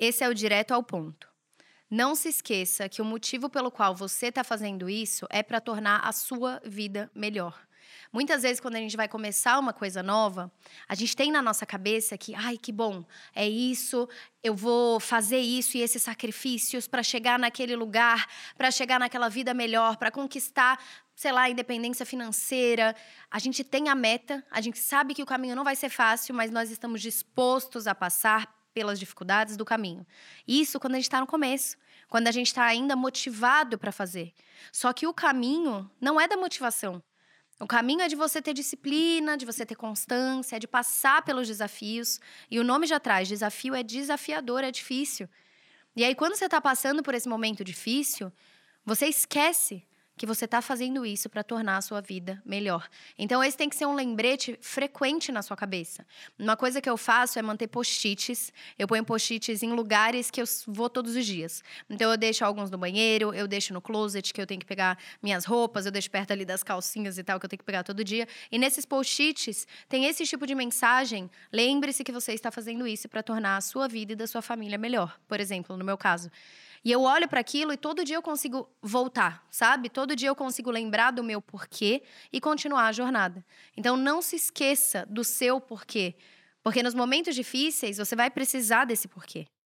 Esse é o direto ao ponto. Não se esqueça que o motivo pelo qual você está fazendo isso é para tornar a sua vida melhor. Muitas vezes, quando a gente vai começar uma coisa nova, a gente tem na nossa cabeça que, ai, que bom, é isso, eu vou fazer isso e esses sacrifícios para chegar naquele lugar, para chegar naquela vida melhor, para conquistar, sei lá, a independência financeira. A gente tem a meta, a gente sabe que o caminho não vai ser fácil, mas nós estamos dispostos a passar pelas dificuldades do caminho. Isso quando a gente está no começo, quando a gente está ainda motivado para fazer. Só que o caminho não é da motivação. O caminho é de você ter disciplina, de você ter constância, é de passar pelos desafios. E o nome já traz: desafio é desafiador, é difícil. E aí, quando você está passando por esse momento difícil, você esquece que você está fazendo isso para tornar a sua vida melhor. Então, esse tem que ser um lembrete frequente na sua cabeça. Uma coisa que eu faço é manter post-its. Eu ponho post-its em lugares que eu vou todos os dias. Então, eu deixo alguns no banheiro, eu deixo no closet, que eu tenho que pegar minhas roupas, eu deixo perto ali das calcinhas e tal, que eu tenho que pegar todo dia. E nesses post-its tem esse tipo de mensagem. Lembre-se que você está fazendo isso para tornar a sua vida e da sua família melhor. Por exemplo, no meu caso. E eu olho para aquilo e todo dia eu consigo voltar, sabe? Todo dia eu consigo lembrar do meu porquê e continuar a jornada. Então não se esqueça do seu porquê, porque nos momentos difíceis você vai precisar desse porquê.